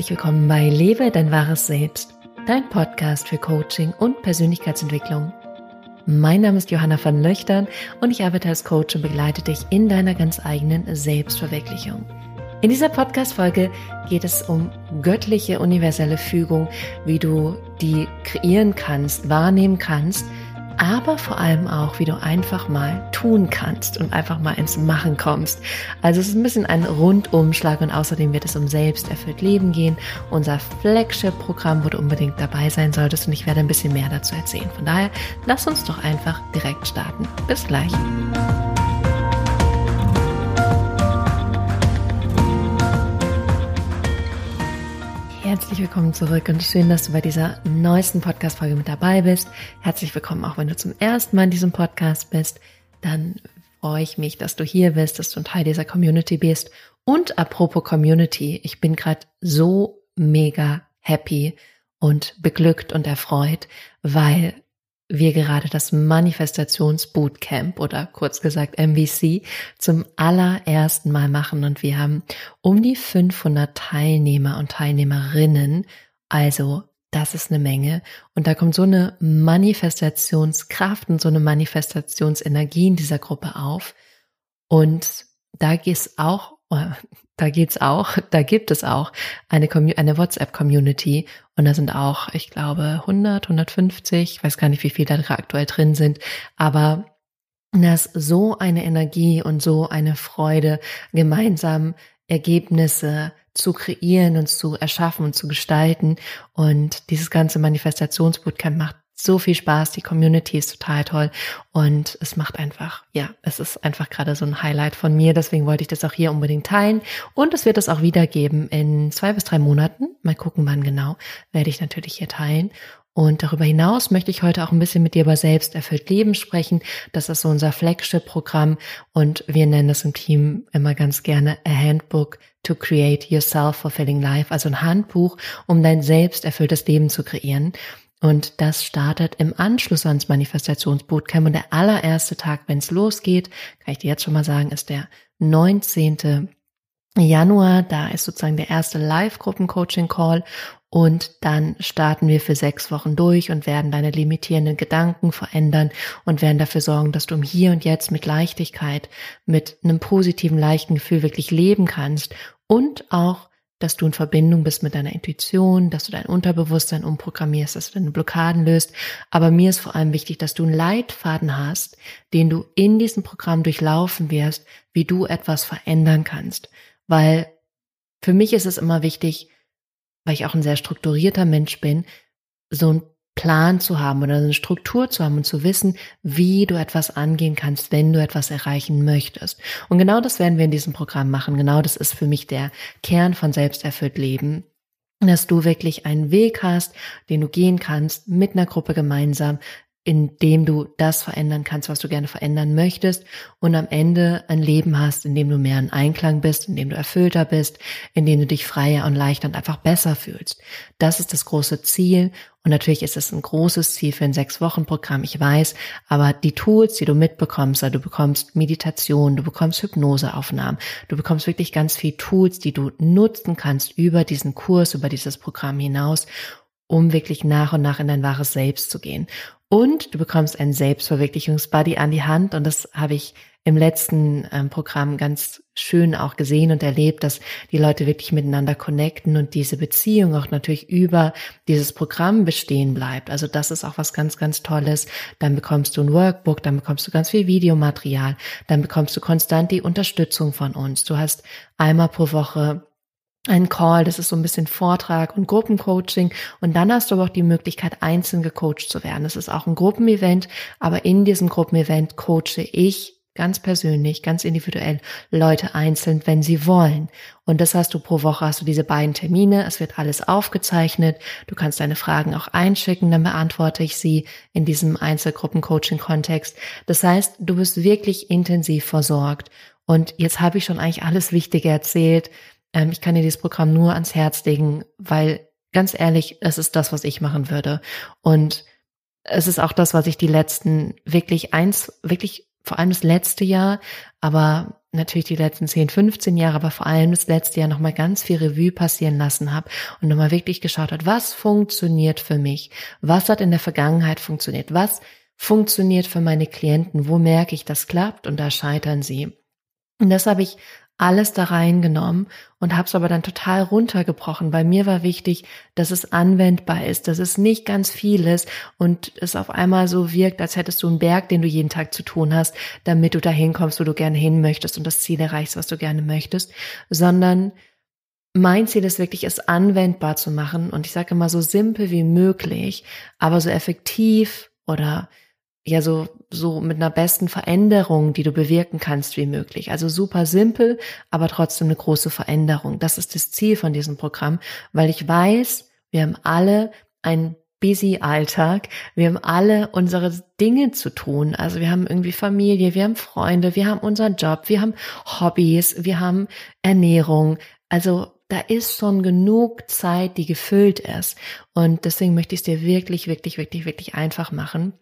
herzlich willkommen bei Lebe dein wahres Selbst, dein Podcast für Coaching und Persönlichkeitsentwicklung. Mein Name ist Johanna van Löchtern und ich arbeite als Coach und begleite dich in deiner ganz eigenen Selbstverwirklichung. In dieser Podcast-Folge geht es um göttliche universelle Fügung, wie du die kreieren kannst, wahrnehmen kannst aber vor allem auch, wie du einfach mal tun kannst und einfach mal ins Machen kommst. Also es ist ein bisschen ein Rundumschlag und außerdem wird es um selbsterfüllt Leben gehen. Unser Flagship-Programm, wo du unbedingt dabei sein solltest und ich werde ein bisschen mehr dazu erzählen. Von daher, lass uns doch einfach direkt starten. Bis gleich. Herzlich willkommen zurück und schön, dass du bei dieser neuesten Podcast-Folge mit dabei bist. Herzlich willkommen auch wenn du zum ersten Mal in diesem Podcast bist. Dann freue ich mich, dass du hier bist, dass du ein Teil dieser Community bist. Und apropos Community, ich bin gerade so mega happy und beglückt und erfreut, weil wir gerade das Manifestationsbootcamp oder kurz gesagt MVC zum allerersten Mal machen und wir haben um die 500 Teilnehmer und Teilnehmerinnen. Also das ist eine Menge und da kommt so eine Manifestationskraft und so eine Manifestationsenergie in dieser Gruppe auf und da geht es auch da geht's auch, da gibt es auch eine, eine WhatsApp-Community und da sind auch, ich glaube, 100, 150, ich weiß gar nicht, wie viele da aktuell drin sind, aber das so eine Energie und so eine Freude, gemeinsam Ergebnisse zu kreieren und zu erschaffen und zu gestalten. Und dieses ganze Manifestationsbootcamp macht so viel Spaß, die Community ist total toll. Und es macht einfach, ja, es ist einfach gerade so ein Highlight von mir, deswegen wollte ich das auch hier unbedingt teilen. Und es wird es auch wiedergeben in zwei bis drei Monaten, mal gucken wann genau, werde ich natürlich hier teilen. Und darüber hinaus möchte ich heute auch ein bisschen mit dir über selbsterfüllt Leben sprechen. Das ist so unser Flagship-Programm. Und wir nennen das im Team immer ganz gerne a Handbook to create your self-fulfilling life, also ein Handbuch, um dein selbsterfülltes Leben zu kreieren. Und das startet im Anschluss ans Manifestationsbootcamp. Und der allererste Tag, wenn es losgeht, kann ich dir jetzt schon mal sagen, ist der 19. Januar. Da ist sozusagen der erste Live-Gruppen-Coaching-Call. Und dann starten wir für sechs Wochen durch und werden deine limitierenden Gedanken verändern und werden dafür sorgen, dass du im Hier und Jetzt mit Leichtigkeit, mit einem positiven, leichten Gefühl wirklich leben kannst und auch dass du in Verbindung bist mit deiner Intuition, dass du dein Unterbewusstsein umprogrammierst, dass du deine Blockaden löst. Aber mir ist vor allem wichtig, dass du einen Leitfaden hast, den du in diesem Programm durchlaufen wirst, wie du etwas verändern kannst. Weil für mich ist es immer wichtig, weil ich auch ein sehr strukturierter Mensch bin, so ein Plan zu haben oder eine Struktur zu haben und zu wissen, wie du etwas angehen kannst, wenn du etwas erreichen möchtest. Und genau das werden wir in diesem Programm machen. Genau das ist für mich der Kern von Selbsterfüllt Leben dass du wirklich einen Weg hast, den du gehen kannst, mit einer Gruppe gemeinsam, in dem du das verändern kannst, was du gerne verändern möchtest und am Ende ein Leben hast, in dem du mehr in Einklang bist, in dem du erfüllter bist, in dem du dich freier und leichter und einfach besser fühlst. Das ist das große Ziel und natürlich ist es ein großes Ziel für ein sechs Wochen Programm, ich weiß, aber die Tools, die du mitbekommst, also du bekommst Meditation, du bekommst Hypnoseaufnahmen, du bekommst wirklich ganz viel Tools, die du nutzen kannst über diesen Kurs, über dieses Programm hinaus um wirklich nach und nach in dein wahres Selbst zu gehen. Und du bekommst ein Selbstverwirklichungsbuddy an die Hand. Und das habe ich im letzten ähm, Programm ganz schön auch gesehen und erlebt, dass die Leute wirklich miteinander connecten und diese Beziehung auch natürlich über dieses Programm bestehen bleibt. Also das ist auch was ganz, ganz Tolles. Dann bekommst du ein Workbook, dann bekommst du ganz viel Videomaterial, dann bekommst du konstant die Unterstützung von uns. Du hast einmal pro Woche ein Call, das ist so ein bisschen Vortrag und Gruppencoaching und dann hast du aber auch die Möglichkeit, einzeln gecoacht zu werden. Das ist auch ein Gruppenevent, aber in diesem Gruppenevent coache ich ganz persönlich, ganz individuell Leute einzeln, wenn sie wollen. Und das hast du pro Woche, hast du diese beiden Termine, es wird alles aufgezeichnet, du kannst deine Fragen auch einschicken, dann beantworte ich sie in diesem Einzelgruppencoaching-Kontext. Das heißt, du bist wirklich intensiv versorgt. Und jetzt habe ich schon eigentlich alles Wichtige erzählt. Ähm, ich kann dir dieses Programm nur ans Herz legen, weil ganz ehrlich, es ist das, was ich machen würde. Und es ist auch das, was ich die letzten wirklich eins, wirklich vor allem das letzte Jahr, aber natürlich die letzten 10, 15 Jahre, aber vor allem das letzte Jahr nochmal ganz viel Revue passieren lassen habe und nochmal wirklich geschaut hat, was funktioniert für mich? Was hat in der Vergangenheit funktioniert? Was funktioniert für meine Klienten? Wo merke ich, das klappt und da scheitern sie? Und das habe ich alles da reingenommen und habe es aber dann total runtergebrochen. Bei mir war wichtig, dass es anwendbar ist, dass es nicht ganz viel ist und es auf einmal so wirkt, als hättest du einen Berg, den du jeden Tag zu tun hast, damit du dahin kommst, wo du gerne hin möchtest und das Ziel erreichst, was du gerne möchtest, sondern mein Ziel ist wirklich, es anwendbar zu machen und ich sage immer so simpel wie möglich, aber so effektiv oder ja so, so mit einer besten Veränderung, die du bewirken kannst, wie möglich. Also super simpel, aber trotzdem eine große Veränderung. Das ist das Ziel von diesem Programm, weil ich weiß, wir haben alle ein busy Alltag. Wir haben alle unsere Dinge zu tun. Also wir haben irgendwie Familie, wir haben Freunde, wir haben unseren Job, wir haben Hobbys, wir haben Ernährung. Also da ist schon genug Zeit, die gefüllt ist. Und deswegen möchte ich es dir wirklich, wirklich, wirklich, wirklich einfach machen.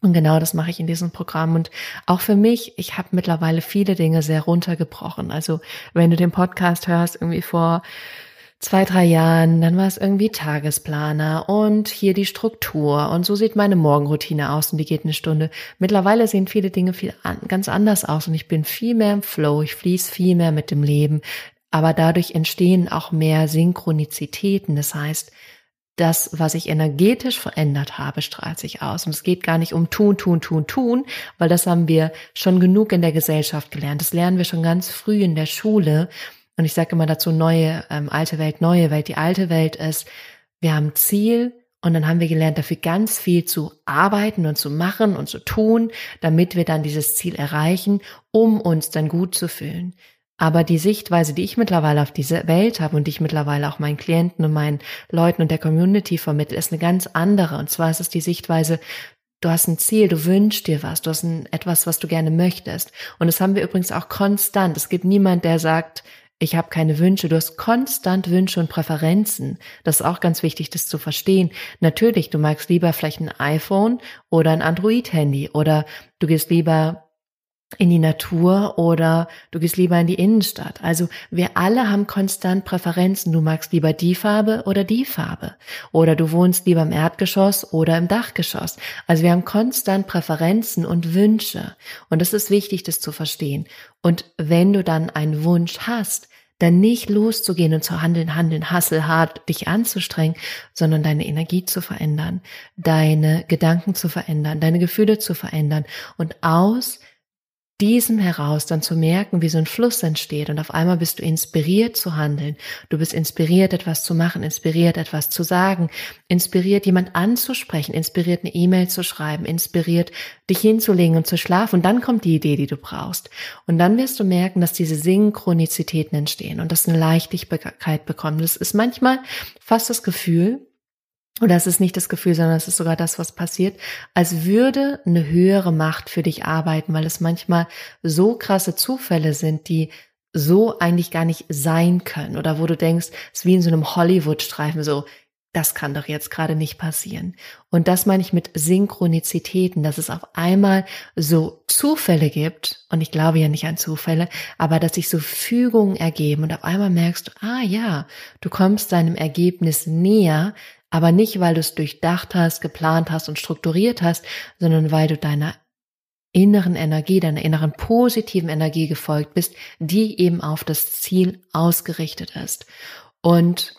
Und genau das mache ich in diesem Programm. Und auch für mich, ich habe mittlerweile viele Dinge sehr runtergebrochen. Also wenn du den Podcast hörst, irgendwie vor zwei, drei Jahren, dann war es irgendwie Tagesplaner und hier die Struktur und so sieht meine Morgenroutine aus und die geht eine Stunde. Mittlerweile sehen viele Dinge viel an, ganz anders aus und ich bin viel mehr im Flow, ich fließe viel mehr mit dem Leben, aber dadurch entstehen auch mehr Synchronizitäten. Das heißt, das, was ich energetisch verändert habe, strahlt sich aus. Und es geht gar nicht um tun, tun, tun, tun, weil das haben wir schon genug in der Gesellschaft gelernt. Das lernen wir schon ganz früh in der Schule. Und ich sage immer dazu neue, ähm, alte Welt, neue Welt. Die alte Welt ist, wir haben Ziel und dann haben wir gelernt, dafür ganz viel zu arbeiten und zu machen und zu tun, damit wir dann dieses Ziel erreichen, um uns dann gut zu fühlen. Aber die Sichtweise, die ich mittlerweile auf diese Welt habe und die ich mittlerweile auch meinen Klienten und meinen Leuten und der Community vermittle, ist eine ganz andere. Und zwar ist es die Sichtweise, du hast ein Ziel, du wünschst dir was, du hast ein, etwas, was du gerne möchtest. Und das haben wir übrigens auch konstant. Es gibt niemand, der sagt, ich habe keine Wünsche. Du hast konstant Wünsche und Präferenzen. Das ist auch ganz wichtig, das zu verstehen. Natürlich, du magst lieber vielleicht ein iPhone oder ein Android-Handy oder du gehst lieber in die Natur oder du gehst lieber in die Innenstadt. Also wir alle haben konstant Präferenzen. Du magst lieber die Farbe oder die Farbe. Oder du wohnst lieber im Erdgeschoss oder im Dachgeschoss. Also wir haben konstant Präferenzen und Wünsche. Und es ist wichtig, das zu verstehen. Und wenn du dann einen Wunsch hast, dann nicht loszugehen und zu handeln, handeln, hasselhart dich anzustrengen, sondern deine Energie zu verändern, deine Gedanken zu verändern, deine Gefühle zu verändern und aus diesem heraus dann zu merken, wie so ein Fluss entsteht und auf einmal bist du inspiriert zu handeln. Du bist inspiriert, etwas zu machen, inspiriert, etwas zu sagen, inspiriert, jemand anzusprechen, inspiriert, eine E-Mail zu schreiben, inspiriert, dich hinzulegen und zu schlafen. Und dann kommt die Idee, die du brauchst. Und dann wirst du merken, dass diese Synchronizitäten entstehen und dass eine Leichtigkeit bekommt. Das ist manchmal fast das Gefühl, oder es ist nicht das Gefühl, sondern es ist sogar das, was passiert, als würde eine höhere Macht für dich arbeiten, weil es manchmal so krasse Zufälle sind, die so eigentlich gar nicht sein können. Oder wo du denkst, es ist wie in so einem Hollywood-Streifen, so, das kann doch jetzt gerade nicht passieren. Und das meine ich mit Synchronizitäten, dass es auf einmal so Zufälle gibt, und ich glaube ja nicht an Zufälle, aber dass sich so Fügungen ergeben und auf einmal merkst du, ah ja, du kommst deinem Ergebnis näher, aber nicht, weil du es durchdacht hast, geplant hast und strukturiert hast, sondern weil du deiner inneren Energie, deiner inneren positiven Energie gefolgt bist, die eben auf das Ziel ausgerichtet ist. Und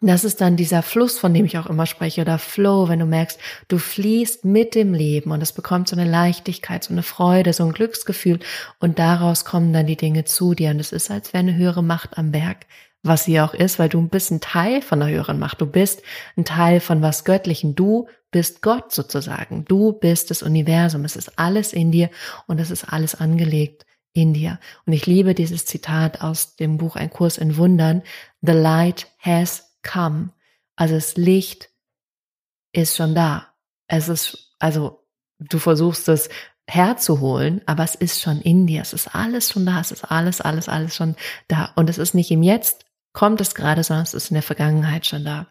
das ist dann dieser Fluss, von dem ich auch immer spreche, oder Flow, wenn du merkst, du fließt mit dem Leben und es bekommt so eine Leichtigkeit, so eine Freude, so ein Glücksgefühl und daraus kommen dann die Dinge zu dir und es ist, als wäre eine höhere Macht am Berg, was sie auch ist, weil du bist ein Teil von der höheren Macht. Du bist ein Teil von was Göttlichen. Du bist Gott sozusagen. Du bist das Universum. Es ist alles in dir und es ist alles angelegt in dir. Und ich liebe dieses Zitat aus dem Buch Ein Kurs in Wundern. The light has come. Also das Licht ist schon da. Es ist, also du versuchst es herzuholen, aber es ist schon in dir. Es ist alles schon da. Es ist alles, alles, alles schon da. Und es ist nicht im Jetzt, kommt es gerade, sondern es ist in der Vergangenheit schon da.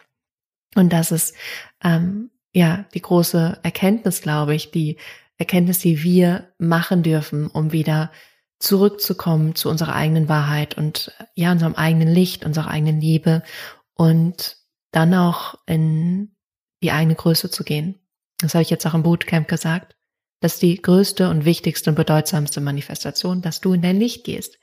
Und das ist ähm, ja die große Erkenntnis, glaube ich, die Erkenntnis, die wir machen dürfen, um wieder zurückzukommen zu unserer eigenen Wahrheit und ja, unserem eigenen Licht, unserer eigenen Liebe und dann auch in die eigene Größe zu gehen. Das habe ich jetzt auch im Bootcamp gesagt. Das ist die größte und wichtigste und bedeutsamste Manifestation, dass du in dein Licht gehst.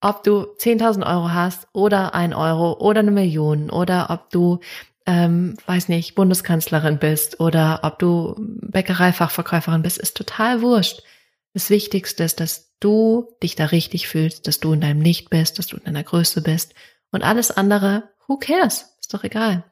Ob du 10.000 Euro hast oder ein Euro oder eine Million oder ob du, ähm, weiß nicht, Bundeskanzlerin bist oder ob du Bäckereifachverkäuferin bist, ist total wurscht. Das Wichtigste ist, dass du dich da richtig fühlst, dass du in deinem Licht bist, dass du in deiner Größe bist und alles andere, who cares? Ist doch egal.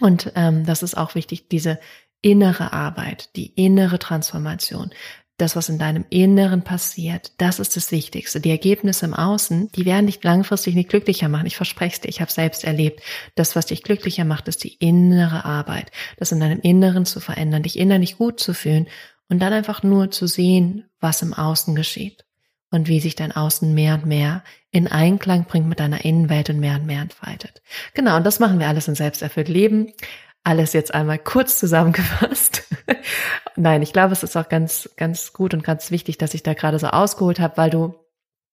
Und ähm, das ist auch wichtig, diese innere Arbeit, die innere Transformation, das, was in deinem Inneren passiert, das ist das Wichtigste. Die Ergebnisse im Außen, die werden dich langfristig nicht glücklicher machen. Ich verspreche es dir, ich habe selbst erlebt. Das, was dich glücklicher macht, ist die innere Arbeit. Das in deinem Inneren zu verändern, dich innerlich gut zu fühlen und dann einfach nur zu sehen, was im Außen geschieht und wie sich dein Außen mehr und mehr in Einklang bringt mit deiner Innenwelt und mehr und mehr entfaltet. Genau, und das machen wir alles in selbsterfüllt Leben alles jetzt einmal kurz zusammengefasst. Nein, ich glaube, es ist auch ganz, ganz gut und ganz wichtig, dass ich da gerade so ausgeholt habe, weil du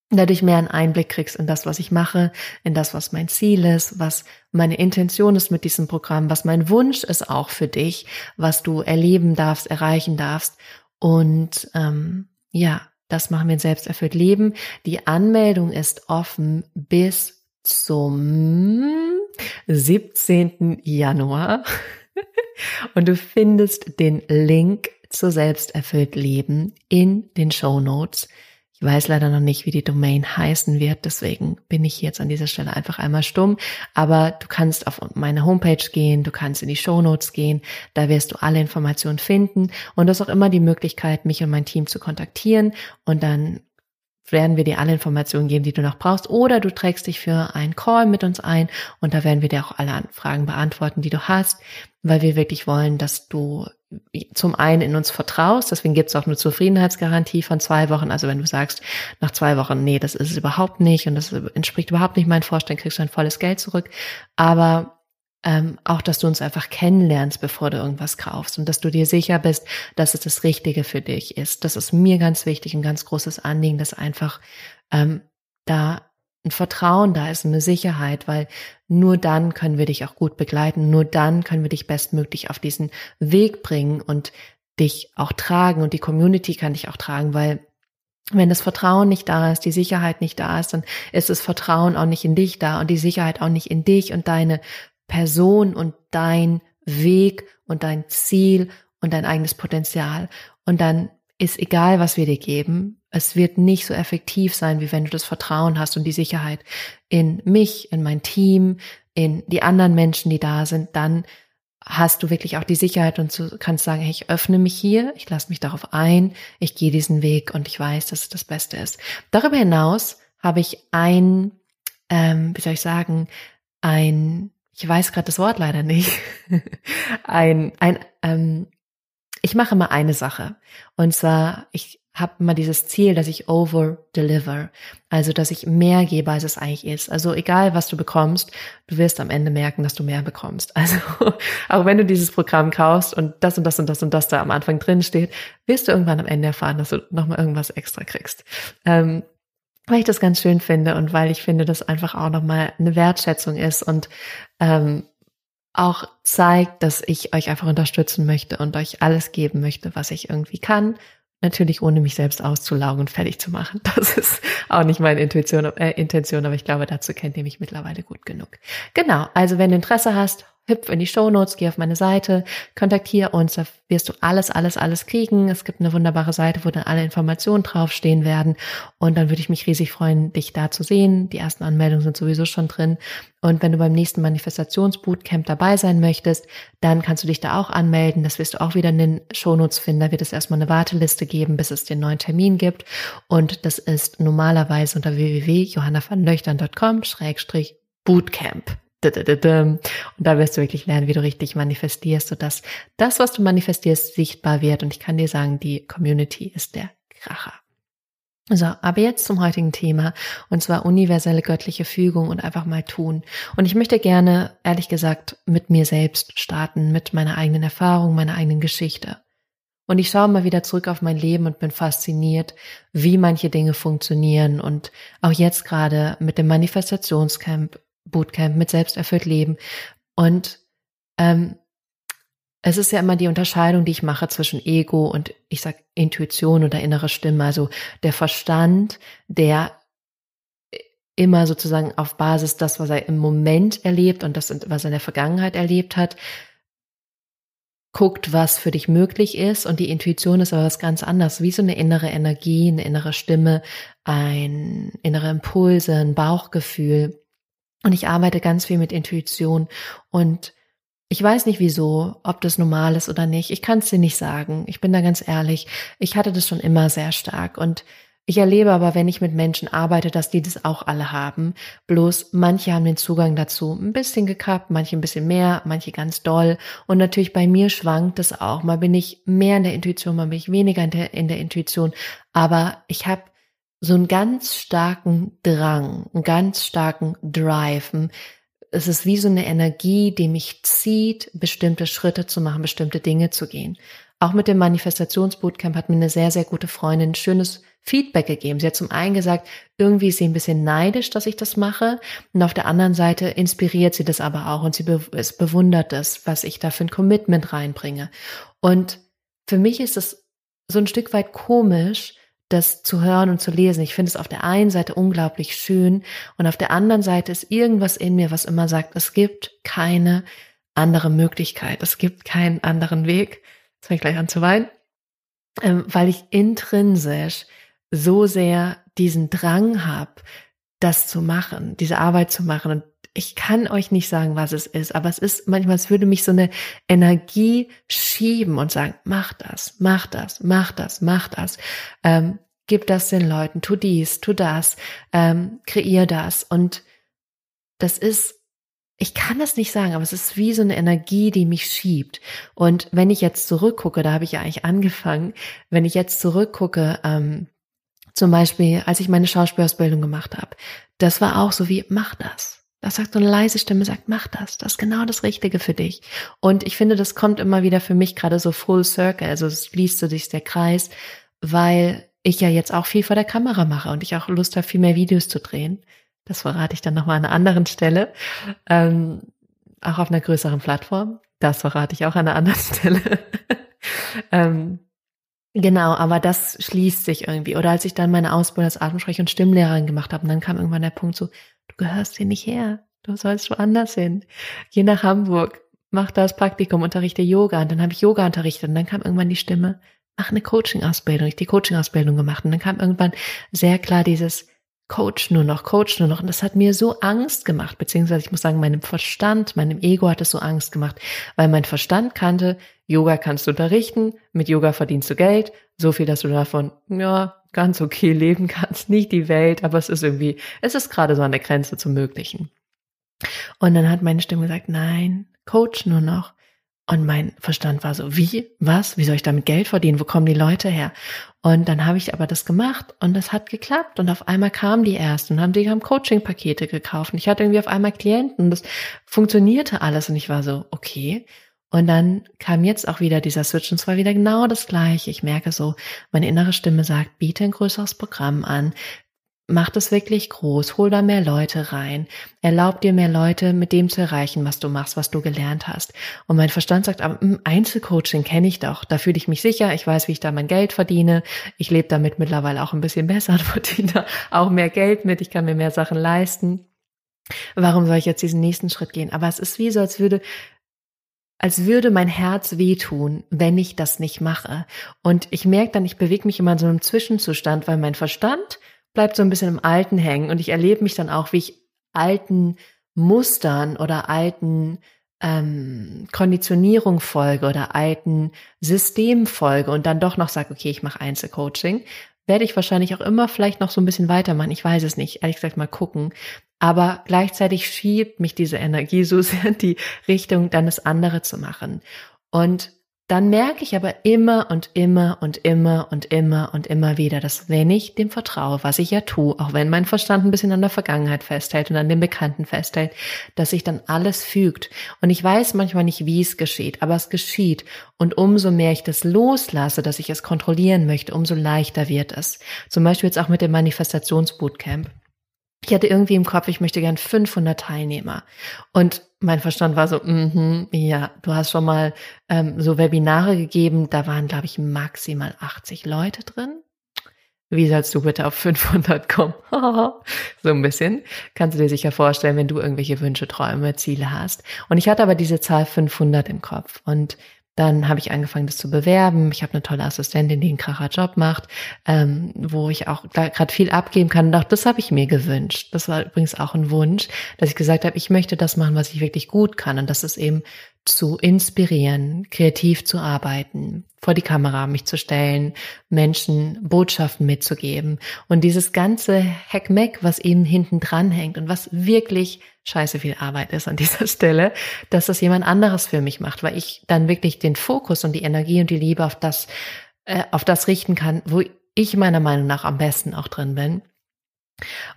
dadurch mehr einen Einblick kriegst in das, was ich mache, in das, was mein Ziel ist, was meine Intention ist mit diesem Programm, was mein Wunsch ist auch für dich, was du erleben darfst, erreichen darfst. Und ähm, ja, das machen wir in Selbsterfüllt Leben. Die Anmeldung ist offen bis zum 17. Januar. Und du findest den Link zu Selbsterfüllt Leben in den Show Notes. Ich weiß leider noch nicht, wie die Domain heißen wird, deswegen bin ich jetzt an dieser Stelle einfach einmal stumm. Aber du kannst auf meine Homepage gehen, du kannst in die Show Notes gehen, da wirst du alle Informationen finden und du hast auch immer die Möglichkeit, mich und mein Team zu kontaktieren und dann werden wir dir alle Informationen geben, die du noch brauchst, oder du trägst dich für einen Call mit uns ein und da werden wir dir auch alle Fragen beantworten, die du hast, weil wir wirklich wollen, dass du zum einen in uns vertraust, deswegen gibt es auch eine Zufriedenheitsgarantie von zwei Wochen. Also wenn du sagst, nach zwei Wochen, nee, das ist es überhaupt nicht und das entspricht überhaupt nicht meinen Vorstellungen, kriegst du ein volles Geld zurück. Aber ähm, auch, dass du uns einfach kennenlernst, bevor du irgendwas kaufst und dass du dir sicher bist, dass es das Richtige für dich ist. Das ist mir ganz wichtig, ein ganz großes Anliegen, dass einfach ähm, da ein Vertrauen da ist, eine Sicherheit, weil nur dann können wir dich auch gut begleiten, nur dann können wir dich bestmöglich auf diesen Weg bringen und dich auch tragen und die Community kann dich auch tragen, weil wenn das Vertrauen nicht da ist, die Sicherheit nicht da ist, dann ist das Vertrauen auch nicht in dich da und die Sicherheit auch nicht in dich und deine Person und dein Weg und dein Ziel und dein eigenes Potenzial. Und dann ist egal, was wir dir geben, es wird nicht so effektiv sein, wie wenn du das Vertrauen hast und die Sicherheit in mich, in mein Team, in die anderen Menschen, die da sind, dann hast du wirklich auch die Sicherheit und du kannst sagen, hey, ich öffne mich hier, ich lasse mich darauf ein, ich gehe diesen Weg und ich weiß, dass es das Beste ist. Darüber hinaus habe ich ein, ähm, wie soll ich sagen, ein ich weiß gerade das Wort leider nicht, ein, ein, ähm, ich mache mal eine Sache. Und zwar, ich habe mal dieses Ziel, dass ich over deliver. Also, dass ich mehr gebe, als es eigentlich ist. Also, egal was du bekommst, du wirst am Ende merken, dass du mehr bekommst. Also, auch wenn du dieses Programm kaufst und das und das und das und das da am Anfang drin steht, wirst du irgendwann am Ende erfahren, dass du nochmal irgendwas extra kriegst. Ähm, weil ich das ganz schön finde und weil ich finde, dass einfach auch nochmal eine Wertschätzung ist und ähm, auch zeigt, dass ich euch einfach unterstützen möchte und euch alles geben möchte, was ich irgendwie kann. Natürlich ohne mich selbst auszulaugen und fertig zu machen. Das ist auch nicht meine Intuition, äh, Intention, aber ich glaube, dazu kennt ihr mich mittlerweile gut genug. Genau, also wenn du Interesse hast, hüpf in die Show Notes, geh auf meine Seite, kontaktiere uns, da wirst du alles, alles, alles kriegen. Es gibt eine wunderbare Seite, wo dann alle Informationen draufstehen werden. Und dann würde ich mich riesig freuen, dich da zu sehen. Die ersten Anmeldungen sind sowieso schon drin. Und wenn du beim nächsten Manifestationsbootcamp dabei sein möchtest, dann kannst du dich da auch anmelden. Das wirst du auch wieder in den Shownotes finden. Da wird es erstmal eine Warteliste geben, bis es den neuen Termin gibt. Und das ist normalerweise unter www.johannavanlöchtern.com-bootcamp. Und da wirst du wirklich lernen, wie du richtig manifestierst, sodass das, was du manifestierst, sichtbar wird. Und ich kann dir sagen, die Community ist der Kracher. So, aber jetzt zum heutigen Thema, und zwar universelle göttliche Fügung und einfach mal tun. Und ich möchte gerne, ehrlich gesagt, mit mir selbst starten, mit meiner eigenen Erfahrung, meiner eigenen Geschichte. Und ich schaue mal wieder zurück auf mein Leben und bin fasziniert, wie manche Dinge funktionieren. Und auch jetzt gerade mit dem Manifestationscamp, Bootcamp, mit Selbsterfüllt Leben. Und ähm, es ist ja immer die Unterscheidung, die ich mache zwischen Ego und ich sag Intuition oder innere Stimme. Also der Verstand, der immer sozusagen auf Basis das, was er im Moment erlebt und das, was er in der Vergangenheit erlebt hat, guckt, was für dich möglich ist. Und die Intuition ist aber was ganz anderes, wie so eine innere Energie, eine innere Stimme, ein innere Impulse, ein Bauchgefühl. Und ich arbeite ganz viel mit Intuition und ich weiß nicht wieso, ob das normal ist oder nicht. Ich kann es dir nicht sagen. Ich bin da ganz ehrlich. Ich hatte das schon immer sehr stark und ich erlebe aber, wenn ich mit Menschen arbeite, dass die das auch alle haben. Bloß manche haben den Zugang dazu ein bisschen gekappt, manche ein bisschen mehr, manche ganz doll. Und natürlich bei mir schwankt es auch. Mal bin ich mehr in der Intuition, mal bin ich weniger in der, in der Intuition. Aber ich habe so einen ganz starken Drang, einen ganz starken Drive. Es ist wie so eine Energie, die mich zieht, bestimmte Schritte zu machen, bestimmte Dinge zu gehen. Auch mit dem Manifestationsbootcamp hat mir eine sehr, sehr gute Freundin ein schönes Feedback gegeben. Sie hat zum einen gesagt, irgendwie ist sie ein bisschen neidisch, dass ich das mache. Und auf der anderen Seite inspiriert sie das aber auch und sie bewundert das, was ich da für ein Commitment reinbringe. Und für mich ist es so ein Stück weit komisch, das zu hören und zu lesen. Ich finde es auf der einen Seite unglaublich schön und auf der anderen Seite ist irgendwas in mir, was immer sagt, es gibt keine andere Möglichkeit, es gibt keinen anderen Weg. Jetzt fange ich gleich an zu weinen, ähm, weil ich intrinsisch so sehr diesen Drang habe, das zu machen, diese Arbeit zu machen. Und ich kann euch nicht sagen, was es ist, aber es ist manchmal, es würde mich so eine Energie schieben und sagen, mach das, mach das, mach das, mach das. Ähm, gib das den Leuten, tu dies, tu das, ähm, kreier das. Und das ist, ich kann das nicht sagen, aber es ist wie so eine Energie, die mich schiebt. Und wenn ich jetzt zurückgucke, da habe ich ja eigentlich angefangen, wenn ich jetzt zurückgucke, ähm, zum Beispiel, als ich meine Schauspielausbildung gemacht habe, das war auch so wie, mach das. Das sagt so eine leise Stimme, sagt, mach das. Das ist genau das Richtige für dich. Und ich finde, das kommt immer wieder für mich gerade so full circle. Also es schließt so sich der Kreis, weil ich ja jetzt auch viel vor der Kamera mache und ich auch Lust habe, viel mehr Videos zu drehen. Das verrate ich dann nochmal an einer anderen Stelle. Ähm, auch auf einer größeren Plattform. Das verrate ich auch an einer anderen Stelle. ähm, Genau, aber das schließt sich irgendwie. Oder als ich dann meine Ausbildung als Atemsprech- und Stimmlehrerin gemacht habe, und dann kam irgendwann der Punkt so, du gehörst hier nicht her, du sollst woanders hin. Geh nach Hamburg, mach das Praktikum, unterrichte Yoga. Und dann habe ich Yoga unterrichtet und dann kam irgendwann die Stimme, mach eine Coaching-Ausbildung. Ich die Coaching-Ausbildung gemacht und dann kam irgendwann sehr klar dieses, Coach nur noch, Coach nur noch. Und das hat mir so Angst gemacht, beziehungsweise ich muss sagen, meinem Verstand, meinem Ego hat es so Angst gemacht, weil mein Verstand kannte, Yoga kannst du unterrichten, mit Yoga verdienst du Geld, so viel, dass du davon, ja, ganz okay leben kannst, nicht die Welt, aber es ist irgendwie, es ist gerade so an der Grenze zum Möglichen. Und dann hat meine Stimme gesagt, nein, Coach nur noch. Und mein Verstand war so, wie, was, wie soll ich damit Geld verdienen? Wo kommen die Leute her? Und dann habe ich aber das gemacht und das hat geklappt. Und auf einmal kamen die ersten und haben die haben Coaching-Pakete gekauft. Und ich hatte irgendwie auf einmal Klienten und das funktionierte alles. Und ich war so, okay. Und dann kam jetzt auch wieder dieser Switch und zwar wieder genau das gleiche. Ich merke so, meine innere Stimme sagt, biete ein größeres Programm an, Mach das wirklich groß, hol da mehr Leute rein, erlaub dir mehr Leute mit dem zu erreichen, was du machst, was du gelernt hast. Und mein Verstand sagt, aber hm, Einzelcoaching kenne ich doch, da fühle ich mich sicher, ich weiß, wie ich da mein Geld verdiene, ich lebe damit mittlerweile auch ein bisschen besser und verdiene da auch mehr Geld mit, ich kann mir mehr Sachen leisten. Warum soll ich jetzt diesen nächsten Schritt gehen? Aber es ist wie so, als würde als würde mein Herz wehtun, wenn ich das nicht mache. Und ich merke dann, ich bewege mich immer in so einem Zwischenzustand, weil mein Verstand bleibt so ein bisschen im Alten hängen und ich erlebe mich dann auch, wie ich alten Mustern oder alten ähm, Konditionierung folge oder alten System folge und dann doch noch sage, okay, ich mache Einzelcoaching, werde ich wahrscheinlich auch immer vielleicht noch so ein bisschen weitermachen. Ich weiß es nicht, ehrlich gesagt mal gucken. Aber gleichzeitig schiebt mich diese Energie so sehr in die Richtung, dann das andere zu machen. Und dann merke ich aber immer und immer und immer und immer und immer wieder, dass wenn ich dem vertraue, was ich ja tue, auch wenn mein Verstand ein bisschen an der Vergangenheit festhält und an dem Bekannten festhält, dass sich dann alles fügt. Und ich weiß manchmal nicht, wie es geschieht, aber es geschieht. Und umso mehr ich das loslasse, dass ich es kontrollieren möchte, umso leichter wird es. Zum Beispiel jetzt auch mit dem Manifestationsbootcamp. Ich hatte irgendwie im Kopf, ich möchte gern 500 Teilnehmer. Und mein Verstand war so, mm ja, du hast schon mal ähm, so Webinare gegeben, da waren, glaube ich, maximal 80 Leute drin. Wie sollst du bitte auf 500 kommen? so ein bisschen. Kannst du dir sicher vorstellen, wenn du irgendwelche Wünsche, Träume, Ziele hast. Und ich hatte aber diese Zahl 500 im Kopf. Und dann habe ich angefangen, das zu bewerben. Ich habe eine tolle Assistentin, die einen kracher Job macht, ähm, wo ich auch gerade viel abgeben kann. Und auch das habe ich mir gewünscht. Das war übrigens auch ein Wunsch, dass ich gesagt habe, ich möchte das machen, was ich wirklich gut kann. Und das ist eben zu inspirieren, kreativ zu arbeiten, vor die Kamera mich zu stellen, Menschen Botschaften mitzugeben und dieses ganze Heckmeck, was eben hinten dran hängt und was wirklich scheiße viel Arbeit ist an dieser Stelle, dass das jemand anderes für mich macht, weil ich dann wirklich den Fokus und die Energie und die Liebe auf das, äh, auf das richten kann, wo ich meiner Meinung nach am besten auch drin bin.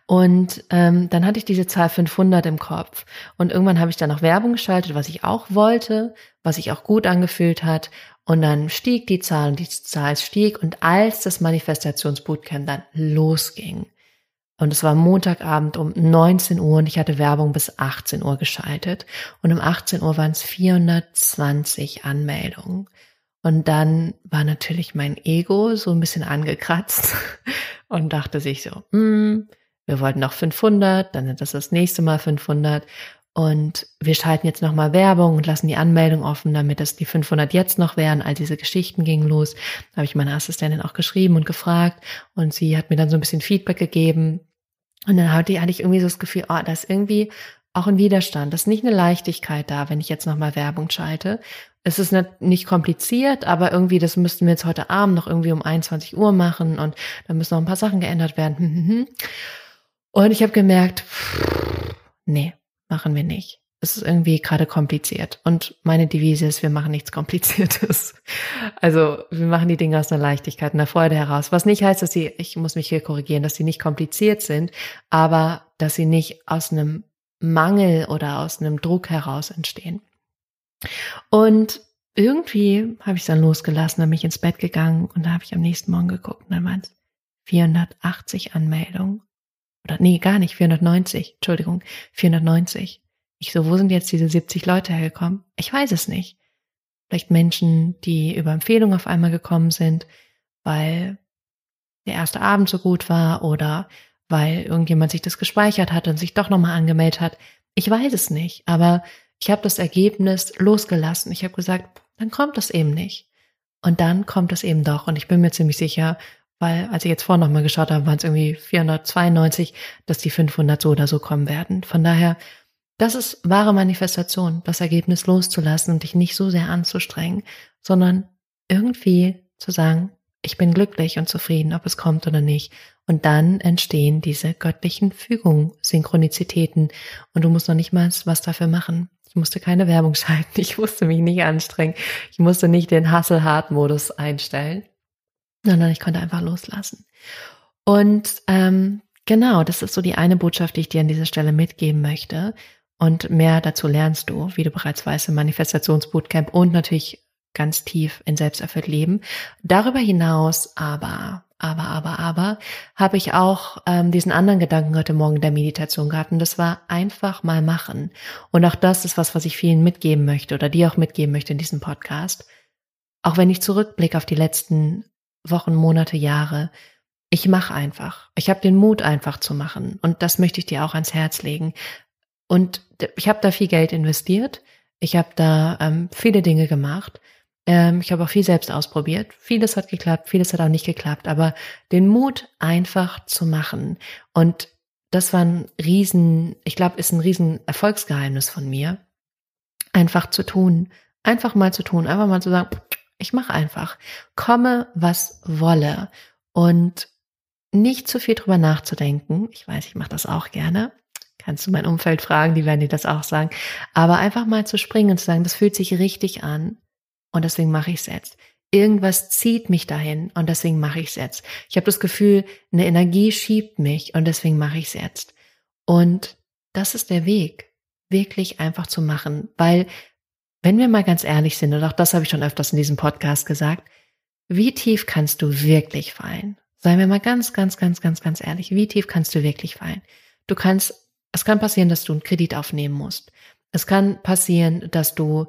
Und ähm, dann hatte ich diese Zahl 500 im Kopf. Und irgendwann habe ich dann noch Werbung geschaltet, was ich auch wollte, was sich auch gut angefühlt hat. Und dann stieg die Zahl und die Zahl stieg. Und als das Manifestationsbootcamp dann losging, und es war Montagabend um 19 Uhr und ich hatte Werbung bis 18 Uhr geschaltet. Und um 18 Uhr waren es 420 Anmeldungen. Und dann war natürlich mein Ego so ein bisschen angekratzt und dachte sich so, hm, wir wollten noch 500, dann ist das das nächste Mal 500 und wir schalten jetzt nochmal Werbung und lassen die Anmeldung offen, damit es die 500 jetzt noch wären. All diese Geschichten gingen los. Da habe ich meine Assistentin auch geschrieben und gefragt und sie hat mir dann so ein bisschen Feedback gegeben. Und dann hatte ich irgendwie so das Gefühl, oh, da ist irgendwie auch ein Widerstand. Das ist nicht eine Leichtigkeit da, wenn ich jetzt nochmal Werbung schalte. Es ist nicht kompliziert, aber irgendwie, das müssten wir jetzt heute Abend noch irgendwie um 21 Uhr machen und da müssen noch ein paar Sachen geändert werden. Und ich habe gemerkt, nee, machen wir nicht. Es ist irgendwie gerade kompliziert. Und meine Devise ist, wir machen nichts Kompliziertes. Also wir machen die Dinge aus einer Leichtigkeit, einer Freude heraus. Was nicht heißt, dass sie, ich muss mich hier korrigieren, dass sie nicht kompliziert sind, aber dass sie nicht aus einem Mangel oder aus einem Druck heraus entstehen. Und irgendwie habe ich es dann losgelassen, dann bin ich ins Bett gegangen und da habe ich am nächsten Morgen geguckt und dann waren es 480 Anmeldungen. Oder nee, gar nicht, 490, Entschuldigung, 490. Ich so, wo sind jetzt diese 70 Leute hergekommen? Ich weiß es nicht. Vielleicht Menschen, die über Empfehlung auf einmal gekommen sind, weil der erste Abend so gut war oder weil irgendjemand sich das gespeichert hat und sich doch nochmal angemeldet hat. Ich weiß es nicht, aber ich habe das Ergebnis losgelassen. Ich habe gesagt, dann kommt das eben nicht. Und dann kommt es eben doch. Und ich bin mir ziemlich sicher, weil als ich jetzt vorhin nochmal geschaut habe, waren es irgendwie 492, dass die 500 so oder so kommen werden. Von daher, das ist wahre Manifestation, das Ergebnis loszulassen und dich nicht so sehr anzustrengen, sondern irgendwie zu sagen, ich bin glücklich und zufrieden, ob es kommt oder nicht. Und dann entstehen diese göttlichen Fügungen, Synchronizitäten. Und du musst noch nicht mal was dafür machen. Ich musste keine Werbung schalten. Ich musste mich nicht anstrengen. Ich musste nicht den Hustle-Hard-Modus einstellen sondern ich konnte einfach loslassen. Und ähm, genau, das ist so die eine Botschaft, die ich dir an dieser Stelle mitgeben möchte. Und mehr dazu lernst du, wie du bereits weißt, im Manifestationsbootcamp und natürlich ganz tief in Selbsterfüllt Leben. Darüber hinaus aber, aber, aber, aber, habe ich auch ähm, diesen anderen Gedanken heute Morgen in der Meditation gehabt und das war einfach mal machen. Und auch das ist was, was ich vielen mitgeben möchte oder dir auch mitgeben möchte in diesem Podcast. Auch wenn ich zurückblicke auf die letzten Wochen, Monate, Jahre. Ich mache einfach. Ich habe den Mut einfach zu machen und das möchte ich dir auch ans Herz legen. Und ich habe da viel Geld investiert. Ich habe da ähm, viele Dinge gemacht. Ähm, ich habe auch viel selbst ausprobiert. Vieles hat geklappt, vieles hat auch nicht geklappt. Aber den Mut einfach zu machen und das war ein Riesen, ich glaube, ist ein Riesen Erfolgsgeheimnis von mir. Einfach zu tun, einfach mal zu tun, einfach mal zu sagen, ich mache einfach. Komme, was wolle. Und nicht zu viel drüber nachzudenken. Ich weiß, ich mache das auch gerne. Kannst du mein Umfeld fragen, die werden dir das auch sagen. Aber einfach mal zu springen und zu sagen, das fühlt sich richtig an. Und deswegen mache ich es jetzt. Irgendwas zieht mich dahin und deswegen mache ich es jetzt. Ich habe das Gefühl, eine Energie schiebt mich und deswegen mache ich es jetzt. Und das ist der Weg, wirklich einfach zu machen, weil wenn wir mal ganz ehrlich sind, und auch das habe ich schon öfters in diesem Podcast gesagt, wie tief kannst du wirklich fallen? Seien wir mal ganz, ganz, ganz, ganz, ganz ehrlich, wie tief kannst du wirklich fallen? Du kannst, es kann passieren, dass du einen Kredit aufnehmen musst. Es kann passieren, dass du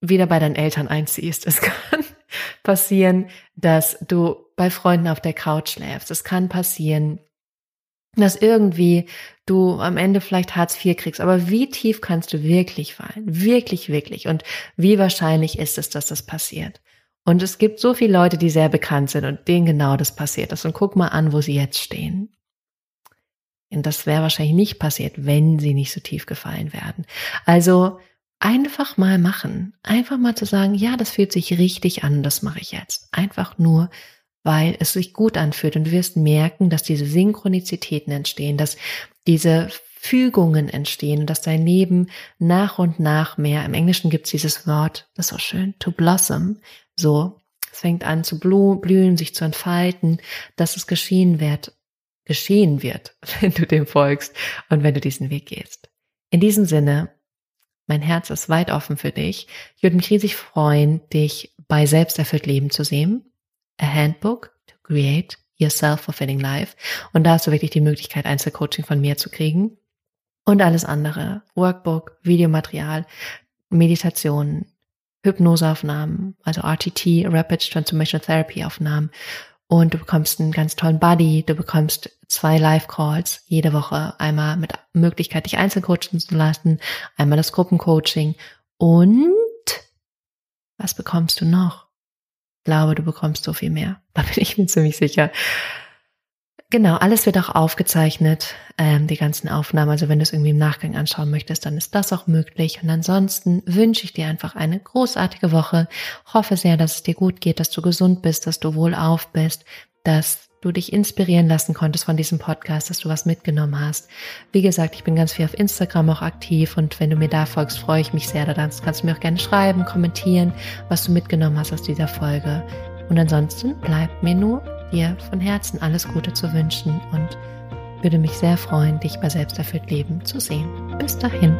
wieder bei deinen Eltern einziehst. Es kann passieren, dass du bei Freunden auf der Couch schläfst. Es kann passieren, dass irgendwie du am Ende vielleicht Hartz IV kriegst. Aber wie tief kannst du wirklich fallen? Wirklich, wirklich. Und wie wahrscheinlich ist es, dass das passiert? Und es gibt so viele Leute, die sehr bekannt sind und denen genau das passiert ist. Und guck mal an, wo sie jetzt stehen. Und das wäre wahrscheinlich nicht passiert, wenn sie nicht so tief gefallen werden. Also einfach mal machen. Einfach mal zu sagen, ja, das fühlt sich richtig an, das mache ich jetzt. Einfach nur, weil es sich gut anfühlt. Und du wirst merken, dass diese Synchronizitäten entstehen, dass diese Fügungen entstehen dass dein Leben nach und nach mehr, im Englischen gibt es dieses Wort, das ist so schön, to blossom, so, es fängt an zu blühen, sich zu entfalten, dass es geschehen wird, geschehen wird, wenn du dem folgst und wenn du diesen Weg gehst. In diesem Sinne, mein Herz ist weit offen für dich. Ich würde mich riesig freuen, dich bei Selbsterfüllt Leben zu sehen. A Handbook to Create Your Self-Fulfilling Life. Und da hast du wirklich die Möglichkeit, Einzelcoaching von mir zu kriegen. Und alles andere. Workbook, Videomaterial, Meditationen, Hypnoseaufnahmen, also RTT, Rapid Transformation Therapy Aufnahmen. Und du bekommst einen ganz tollen Buddy, du bekommst zwei Live-Calls jede Woche, einmal mit Möglichkeit, dich einzeln zu lassen, einmal das Gruppencoaching und was bekommst du noch? Ich glaube, du bekommst so viel mehr. Da bin ich mir ziemlich sicher. Genau, alles wird auch aufgezeichnet, ähm, die ganzen Aufnahmen. Also wenn du es irgendwie im Nachgang anschauen möchtest, dann ist das auch möglich. Und ansonsten wünsche ich dir einfach eine großartige Woche. Hoffe sehr, dass es dir gut geht, dass du gesund bist, dass du wohlauf bist, dass du dich inspirieren lassen konntest von diesem Podcast, dass du was mitgenommen hast. Wie gesagt, ich bin ganz viel auf Instagram auch aktiv und wenn du mir da folgst, freue ich mich sehr. Da kannst du mir auch gerne schreiben, kommentieren, was du mitgenommen hast aus dieser Folge. Und ansonsten bleibt mir nur dir von Herzen alles Gute zu wünschen und würde mich sehr freuen, dich bei Selbsterfüllt Leben zu sehen. Bis dahin.